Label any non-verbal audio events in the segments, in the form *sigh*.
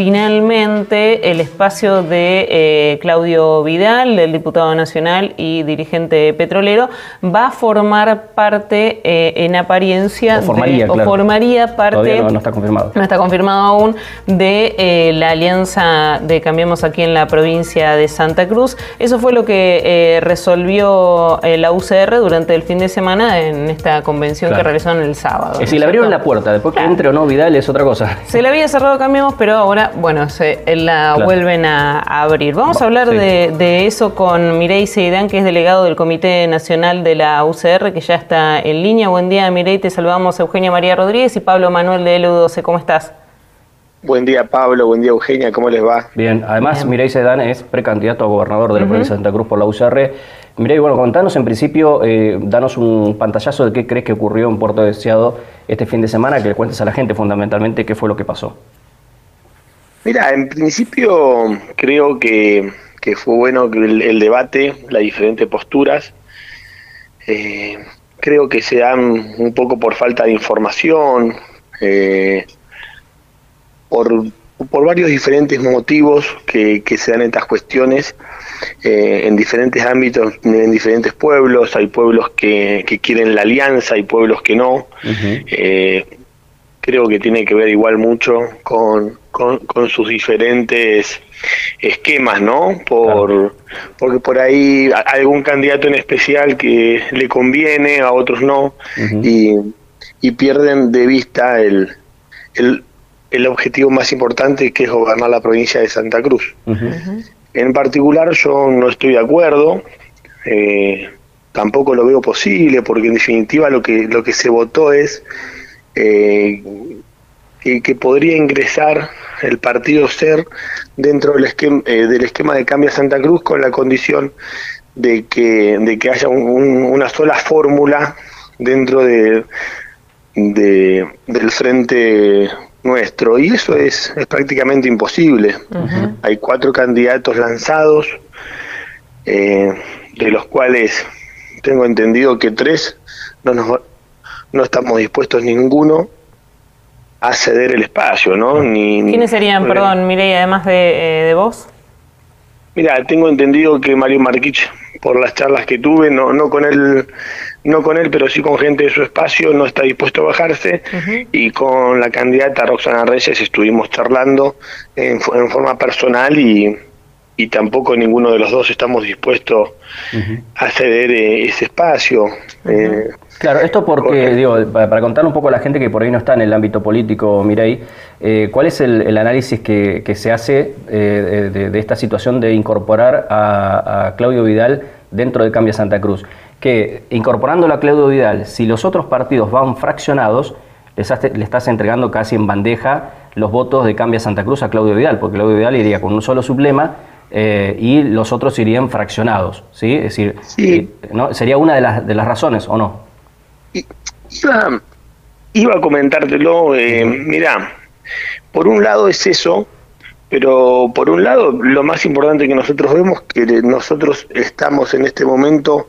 finalmente el espacio de eh, Claudio Vidal, del diputado nacional y dirigente petrolero, va a formar parte eh, en apariencia, o formaría, de, o formaría parte, no, está confirmado, no está confirmado aún, de eh, la alianza de Cambiemos aquí en la provincia de Santa Cruz. Eso fue lo que resolvió la UCR durante el fin de semana en esta convención que realizaron el sábado. Es decir, le abrieron la puerta, después que entre o no Vidal es otra cosa. Se le había cerrado Cambiemos, pero ahora bueno, se, la vuelven a, abrir. Vamos a hablar de, eso con Mirei Seidán, que es delegado del Comité Nacional de la UCR, que ya está en línea. Buen día, Mirei, te saludamos Eugenia María Rodríguez y Pablo Manuel de LU12. ¿Cómo estás? Buen día, Pablo. Buen día, Eugenia. ¿Cómo les va? Bien. Además, Mirei Seidán es precandidato a gobernador de la provincia de Santa Cruz por la UCR. Mirei, bueno, contanos en principio, eh, danos un pantallazo de qué crees que ocurrió en Puerto Deseado este fin de semana, que le cuentes a la gente fundamentalmente qué fue lo que pasó. Mira, en principio creo que, fue bueno el, debate, las diferentes posturas. Eh, creo que se dan un poco por falta de información, eh, por, por, varios diferentes motivos que, se dan estas cuestiones eh, en diferentes ámbitos, en diferentes pueblos. Hay pueblos que, quieren la alianza, hay pueblos que no creo que tiene que ver igual mucho con, con, sus diferentes esquemas, ¿no? Por, Porque por ahí algún candidato en especial que le conviene, a otros no, y, y, pierden de vista el, el, el, objetivo más importante que es gobernar la provincia de Santa Cruz. En particular yo no estoy de acuerdo. Eh, tampoco lo veo posible porque en definitiva lo que lo que se votó es eh, que, podría ingresar el partido SER dentro del esquema, eh, del esquema de cambio a Santa Cruz con la condición de que, de que haya una sola fórmula dentro de, del frente nuestro. Y eso es, es prácticamente imposible. Hay cuatro candidatos lanzados, eh, de los cuales tengo entendido que tres no nos, no estamos dispuestos ninguno a ceder el espacio, ¿no? Ni, ¿Quiénes serían, perdón, Mireia, además de, eh, de vos? Mira, tengo entendido que Mario Marquich, por las charlas que tuve, no, no con él, no con él, pero sí con gente de su espacio, no está dispuesto a bajarse. Y con la candidata Roxana Reyes estuvimos charlando en, en forma personal y, y tampoco ninguno de los dos estamos dispuestos a ceder eh, ese espacio. Eh, claro, esto porque, digo, para, contar un poco a la gente que por ahí no está en el ámbito político, Mirei, eh, ¿cuál es el, análisis que, se hace de, esta situación de incorporar a, Claudio Vidal dentro de Cambia Santa Cruz? Que incorporándolo a Claudio Vidal, si los otros partidos van fraccionados, le estás entregando casi en bandeja los votos de Cambia Santa Cruz a Claudio Vidal, porque Claudio Vidal iría con un solo sublema eh, y los otros irían fraccionados, ¿sí? Es decir, eh, ¿no? sería una de las, de las razones, ¿o no? Iba, iba a comentártelo, eh, mira, por un lado es eso, pero por un lado lo más importante que nosotros vemos que nosotros estamos en este momento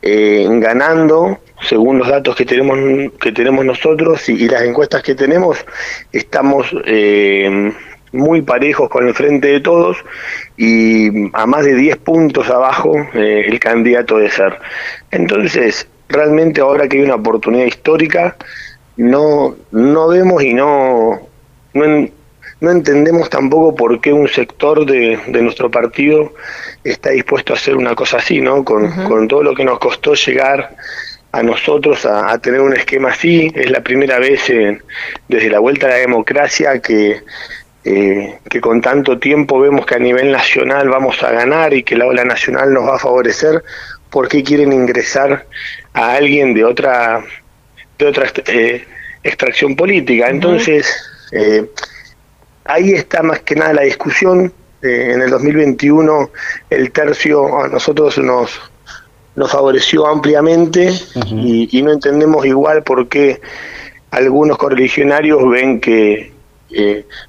ganando según los datos que tenemos que tenemos nosotros y, las encuestas que tenemos estamos eh, muy parejos con el frente de todos y a más de 10 puntos abajo eh, el candidato de ser. Entonces, realmente ahora que hay una oportunidad histórica, no, no vemos y no, no, entendemos tampoco por qué un sector de, de, nuestro partido está dispuesto a hacer una cosa así, ¿no? Con, con todo lo que nos costó llegar a nosotros a, tener un esquema así. Es la primera vez desde la vuelta a la democracia que eh, que con tanto tiempo vemos que a nivel nacional vamos a ganar y que la ola nacional nos va a favorecer, ¿por qué quieren ingresar a alguien de otra, de otra eh, extracción política? Entonces, eh, ahí está más que nada la discusión. en el 2021 el tercio a nosotros nos, nos favoreció ampliamente y, y no entendemos igual por qué algunos correligionarios ven que,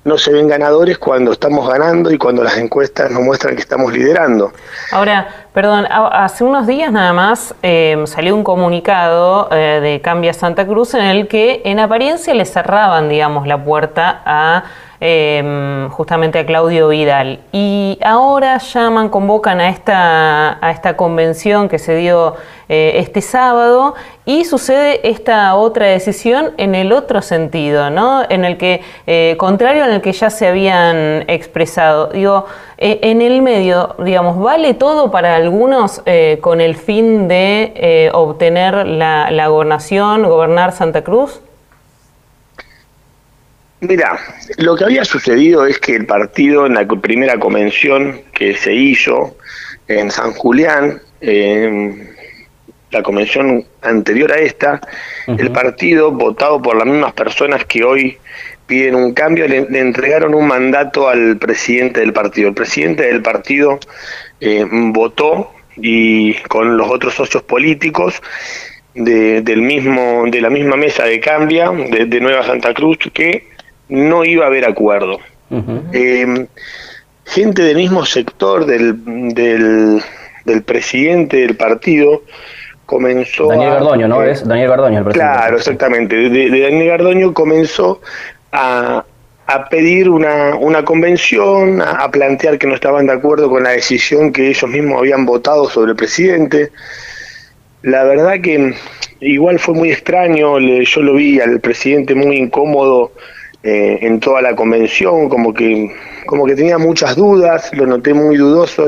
no se ven ganadores cuando estamos ganando y cuando las encuestas nos muestran que estamos liderando. Ahora, Perdón, hace unos días nada más em, salió un comunicado eh, de Cambia Santa Cruz en el que en apariencia le cerraban, digamos, la puerta a Em, justamente a Claudio Vidal. Y ahora llaman, convocan a esta, a esta convención que se dio eh, este sábado y sucede esta otra decisión en el otro sentido, ¿no? En el que, eh, contrario el que ya se habían expresado. Digo, eh, en el medio, digamos, ¿vale todo para algunos con el fin de obtener la, la gobernación, gobernar Santa Cruz? Mira, lo que había sucedido es que el partido en la primera convención que se hizo en San Julián, la convención anterior a esta, el partido, votado por las mismas personas que hoy piden un cambio, le, entregaron un mandato al presidente del partido. El presidente del partido eh, votó y con los otros socios políticos del mismo de la misma mesa de cambia de, de Nueva Santa Cruz que no iba a haber acuerdo. Eh, gente del mismo sector del, del, presidente del partido comenzó Daniel Gardoño, ¿no? Es Daniel Gardoño el presidente. Claro, exactamente. De, Daniel Gardoño comenzó a, a pedir una, una convención, a, plantear que no estaban de acuerdo con la decisión que ellos mismos habían votado sobre el presidente. La verdad que igual fue muy extraño, yo lo vi al presidente muy incómodo eh, en toda la convención, como que, como que tenía muchas dudas, lo noté muy dudoso.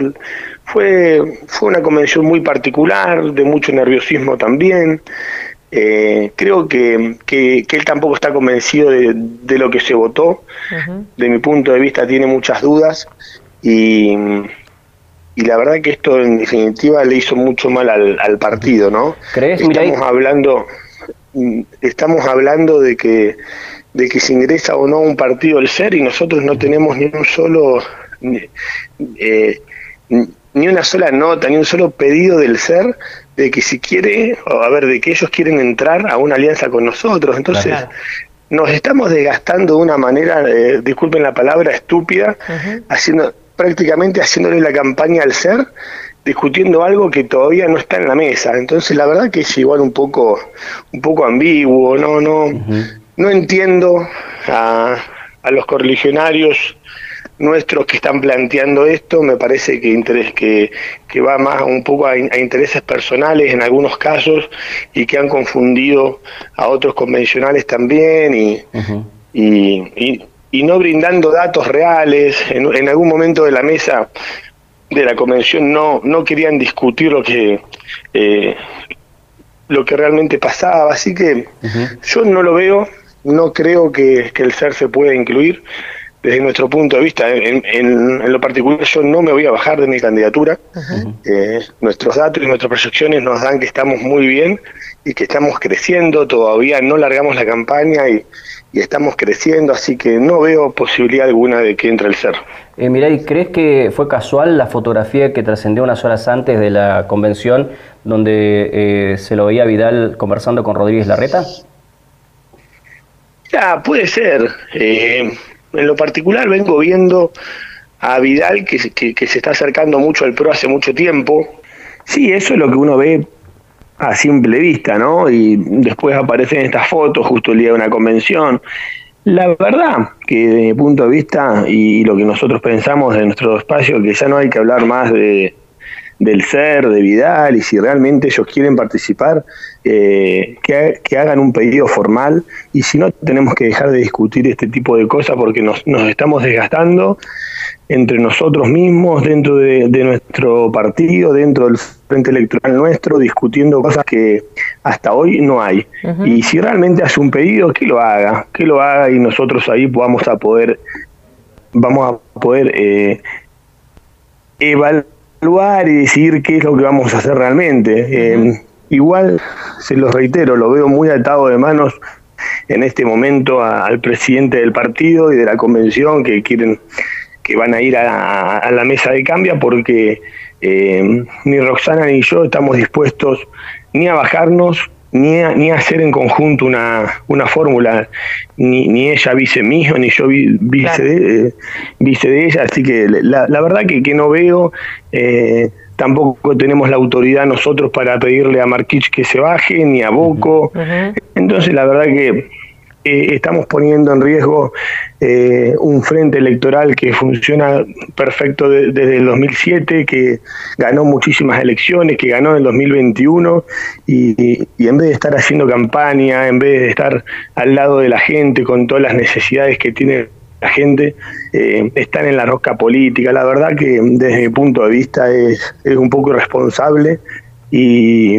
Fue, fue una convención muy particular, de mucho nerviosismo también. Eh, creo que, que, él tampoco está convencido de, de lo que se votó. De mi punto de vista tiene muchas dudas y, y la verdad que esto en definitiva le hizo mucho mal al, al partido, ¿no? ¿Crees, estamos hablando, estamos hablando de que de que se ingresa o no un partido el ser y nosotros no tenemos ni un solo eh, ni una sola nota ni un solo pedido del ser de que si quiere o a ver de que ellos quieren entrar a una alianza con nosotros. Entonces nos estamos desgastando de una manera eh, disculpen la palabra estúpida haciendo prácticamente haciéndole la campaña al ser discutiendo algo que todavía no está en la mesa. Entonces la verdad que es igual un poco un poco ambiguo no no no entiendo a, los correligionarios nuestros que están planteando esto, me parece que interés que, que va más un poco a, intereses personales en algunos casos y que han confundido a otros convencionales también y, y, y, no brindando datos reales. En, en, algún momento de la mesa de la convención no, no querían discutir lo que eh, lo que realmente pasaba, así que yo no lo veo no creo que, el ser se pueda incluir desde nuestro punto de vista. En, lo particular yo no me voy a bajar de mi candidatura. Eh, nuestros datos y nuestras proyecciones nos dan que estamos muy bien y que estamos creciendo, todavía no largamos la campaña y, estamos creciendo, así que no veo posibilidad alguna de que entre el ser. Eh, ¿y ¿crees que fue casual la fotografía que trascendió unas horas antes de la convención donde eh, se lo veía Vidal conversando con Rodríguez Larreta? Ya, puede ser. Eh, en lo particular vengo viendo a Vidal que, que, se está acercando mucho al PRO hace mucho tiempo. Sí, eso es lo que uno ve a simple vista, ¿no? Y después aparecen estas fotos justo el día de una convención. La verdad que desde mi punto de vista y, lo que nosotros pensamos de nuestro espacio, que ya no hay que hablar más de, del ser, de Vidal, y si realmente ellos quieren participar, eh, que, hagan un pedido formal, y si no, tenemos que dejar de discutir este tipo de cosas porque nos, nos estamos desgastando entre nosotros mismos, dentro de, nuestro partido, dentro del frente electoral nuestro, discutiendo cosas que hasta hoy no hay. Y si realmente hace un pedido, que lo haga, que lo haga y nosotros ahí vamos a poder, vamos a poder eh, evaluar y decidir qué es lo que vamos a hacer realmente. Eh, igual, se los reitero, lo veo muy atado de manos en este momento al presidente del partido y de la convención que quieren que van a ir a, la mesa de cambio porque eh, ni Roxana ni yo estamos dispuestos ni a bajarnos ni a, ni hacer en conjunto una, una fórmula, ni, ni ella vice mío, ni yo vice, de, eh, vice de ella, así que la, la verdad que, que no veo, eh, tampoco tenemos la autoridad nosotros para pedirle a Marquich que se baje, ni a Boco. Entonces, la verdad que eh, estamos poniendo en riesgo eh, un frente electoral que funciona perfecto desde el 2007, que ganó muchísimas elecciones, que ganó en el 2021, y, y, en vez de estar haciendo campaña, en vez de estar al lado de la gente con todas las necesidades que tiene la gente, eh, están en la rosca política. La verdad que desde mi punto de vista es, es un poco irresponsable y,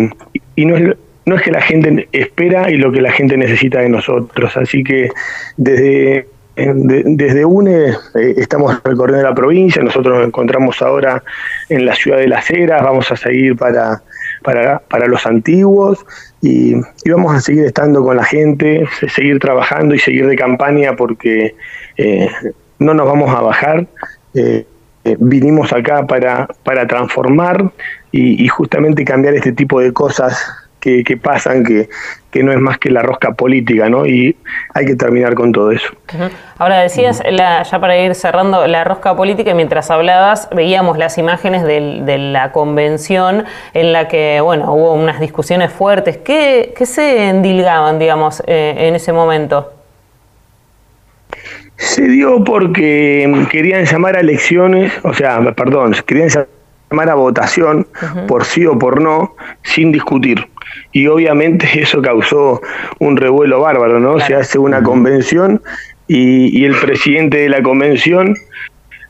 y no es no es que la gente espera y lo que la gente necesita de nosotros. Así que desde, desde UNE eh, estamos recorriendo la provincia, nosotros nos encontramos ahora en la ciudad de Las Heras, vamos a seguir para, para, para los antiguos y, vamos a seguir estando con la gente, seguir trabajando y seguir de campaña porque eh, no nos vamos a bajar. Eh, vinimos acá para, para transformar y, y justamente cambiar este tipo de cosas que, pasan, que, que, no es más que la rosca política, ¿no? Y hay que terminar con todo eso. Ahora decías, la, ya para ir cerrando, la rosca política, mientras hablabas, veíamos las imágenes de la convención en la que, bueno, hubo unas discusiones fuertes. ¿Qué, qué se endilgaban, digamos, eh, en ese momento? Se dio porque querían llamar a elecciones, o sea, perdón, querían llamar a votación por sí o por no, sin discutir. Y obviamente *laughs* eso causó un revuelo bárbaro, ¿no? Se hace una convención y, el presidente de la convención,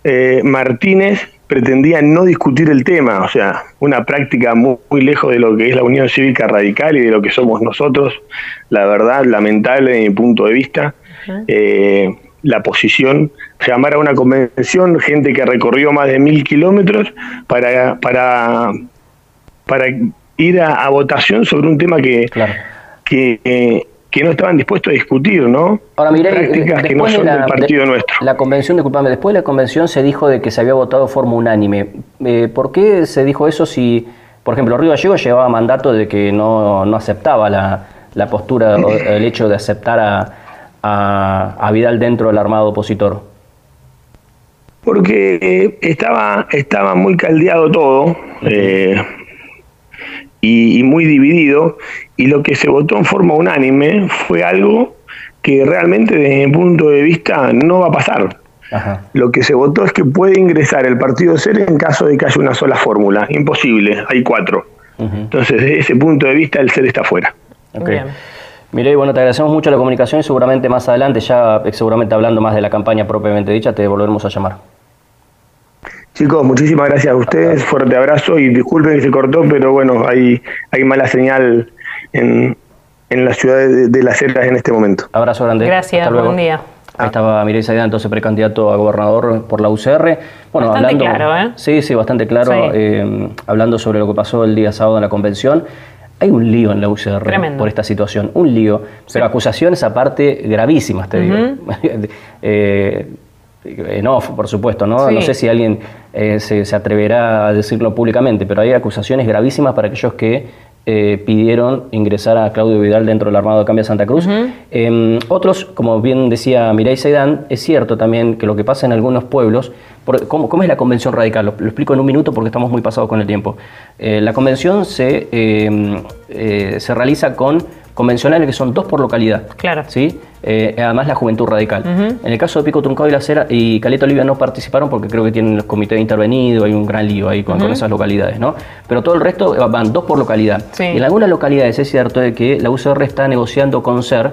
eh, Martínez, pretendía no discutir el tema, o sea, una práctica muy, lejos de lo que es la Unión Cívica Radical y de lo que somos nosotros, la verdad, lamentable desde mi punto de vista. Eh, la posición, llamar a una convención, gente que recorrió más de mil kilómetros para, para, para ir a, votación sobre un tema que, que, que, no estaban dispuestos a discutir, ¿no? Ahora, miré, Prácticas que no son del partido nuestro. La convención, disculpame, después de la convención se dijo de que se había votado de forma unánime. Eh, ¿Por qué se dijo eso si, por ejemplo, Río Gallego llevaba mandato de que no, no aceptaba la, la postura, el hecho de aceptar a, a, Vidal dentro del armado opositor? Porque estaba, estaba muy caldeado todo. Eh, y, muy dividido, y lo que se votó en forma unánime fue algo que realmente desde mi punto de vista no va a pasar. Lo que se votó es que puede ingresar el partido SER en caso de que haya una sola fórmula. Imposible, hay cuatro. Entonces, desde ese punto de vista, el SER está fuera. Okay. Mirei, bueno, te agradecemos mucho la comunicación y seguramente más adelante, ya seguramente hablando más de la campaña propiamente dicha, te volveremos a llamar. Chicos, muchísimas gracias a ustedes, fuerte abrazo y disculpen que se cortó, pero bueno, hay, hay mala señal en, en la ciudad de, Las Heras en este momento. Abrazo grande. Gracias, buen día. Ahí estaba Mireille Saidán, entonces precandidato a gobernador por la UCR. Bueno, bastante hablando, claro, ¿eh? Sí, sí, bastante claro. Eh, hablando sobre lo que pasó el día sábado en la convención. Hay un lío en la UCR por esta situación, un lío, pero acusaciones aparte gravísimas, te digo. *laughs* eh, en off, por supuesto, ¿no? No sé si alguien eh, se, atreverá a decirlo públicamente, pero hay acusaciones gravísimas para aquellos que eh, pidieron ingresar a Claudio Vidal dentro del Armado de Cambio de Santa Cruz. Em, otros, como bien decía Mirai Seidán, es cierto también que lo que pasa en algunos pueblos, ¿cómo, es la convención radical? Lo, explico en un minuto porque estamos muy pasados con el tiempo. Eh, la convención se, em, se realiza con convencionales que son dos por localidad. Claro. ¿sí? Eh, además la juventud radical. En el caso de Pico Truncado y La Cera y Caleta Olivia no participaron porque creo que tienen los comités intervenidos, hay un gran lío ahí con, esas localidades, ¿no? Pero todo el resto van dos por localidad. en algunas localidades es cierto de que la UCR está negociando con SER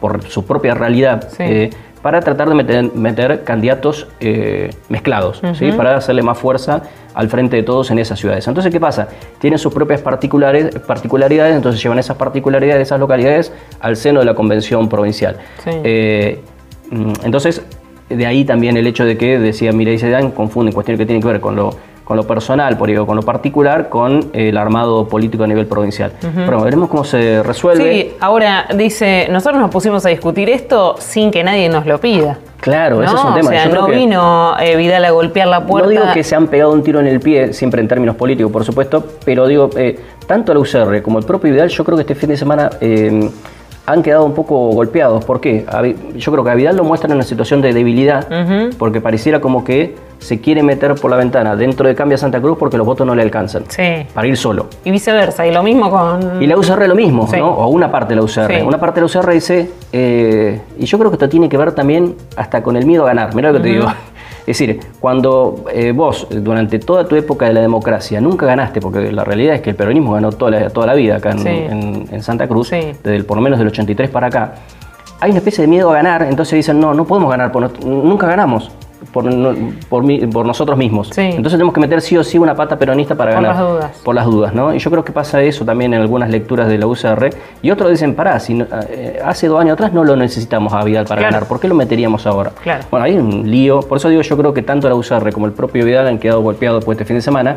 por su propia realidad. Eh, para tratar de meter, candidatos eh, mezclados, ¿sí? para hacerle más fuerza al frente de todos en esas ciudades. Entonces, ¿qué pasa? Tienen sus propias particularidades, entonces llevan esas particularidades de esas localidades al seno de la convención provincial. Eh, mm, entonces, de ahí también el hecho de que, decía Mireille Sedan, confunden cuestiones que tienen que ver con lo con lo personal, por con lo particular, con el armado político a nivel provincial. Pero veremos cómo se resuelve. Sí, ahora dice, nosotros nos pusimos a discutir esto sin que nadie nos lo pida. Claro, ese es un tema. O sea, no vino eh, Vidal a golpear la puerta. No digo que se han pegado un tiro en el pie, siempre en términos políticos, por supuesto, pero digo, eh, tanto la UCR como el propio Vidal, yo creo que este fin de semana eh, han quedado un poco golpeados. ¿Por qué? Yo creo que a Vidal lo muestran en una situación de debilidad, porque pareciera como que se quiere meter por la ventana dentro de Cambia Santa Cruz porque los votos no le alcanzan. Sí. Para ir solo. Y viceversa, y lo mismo con... Y la UCR lo mismo, ¿no? O una parte de la UCR. Una parte de la UCR dice, eh, y yo creo que esto tiene que ver también hasta con el miedo a ganar. Mira lo que te digo. Es decir, cuando eh, vos durante toda tu época de la democracia nunca ganaste, porque la realidad es que el peronismo ganó toda la, toda la vida acá en, Santa Cruz, desde el, por lo menos del 83 para acá, hay una especie de miedo a ganar, entonces dicen, no, no podemos ganar, nunca ganamos por, por, nosotros mismos. Entonces tenemos que meter sí o sí una pata peronista para ganar. Por las dudas. Por las dudas, ¿no? Y yo creo que pasa eso también en algunas lecturas de la UCR. Y otros dicen, pará, si eh, hace dos años atrás no lo necesitamos a Vidal para ganar, ¿por qué lo meteríamos ahora? Claro. Bueno, hay un lío. Por eso digo, yo creo que tanto la UCR como el propio Vidal han quedado golpeados después de este fin de semana.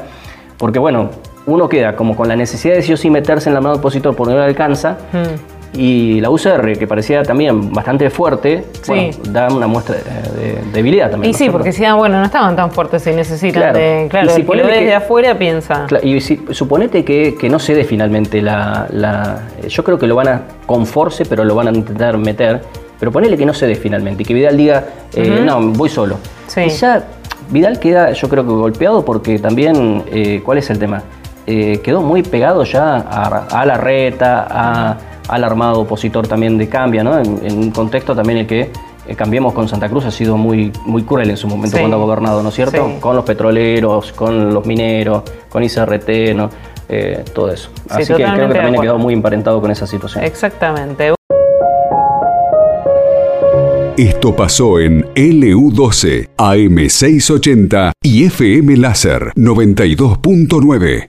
Porque bueno, uno queda como con la necesidad de sí o sí meterse en la mano opositor porque no le alcanza. Hmm y la UCR, que parecía también bastante fuerte, da una muestra de, debilidad también. Y sí, porque decían, bueno, no estaban tan fuertes y necesitan claro. de. Claro, si el que desde afuera piensa. y si, suponete que, que, no se dé finalmente la, la, Yo creo que lo van a. con force, pero lo van a intentar meter. Pero ponele que no se dé finalmente y que Vidal diga, eh, no, voy solo. Y ya Vidal queda, yo creo que golpeado porque también. Eh, ¿Cuál es el tema? Eh, quedó muy pegado ya a, a la reta, a al armado opositor también de Cambia, ¿no? en, un contexto también el que eh, Cambiemos con Santa Cruz ha sido muy, muy cruel en su momento cuando ha gobernado, ¿no es cierto? Con los petroleros, con los mineros, con ICRT, ¿no? Eh, todo eso. Así que creo que también ha quedado muy emparentado con esa situación. Exactamente. Esto pasó en LU12, AM680 y FM Láser 92.9.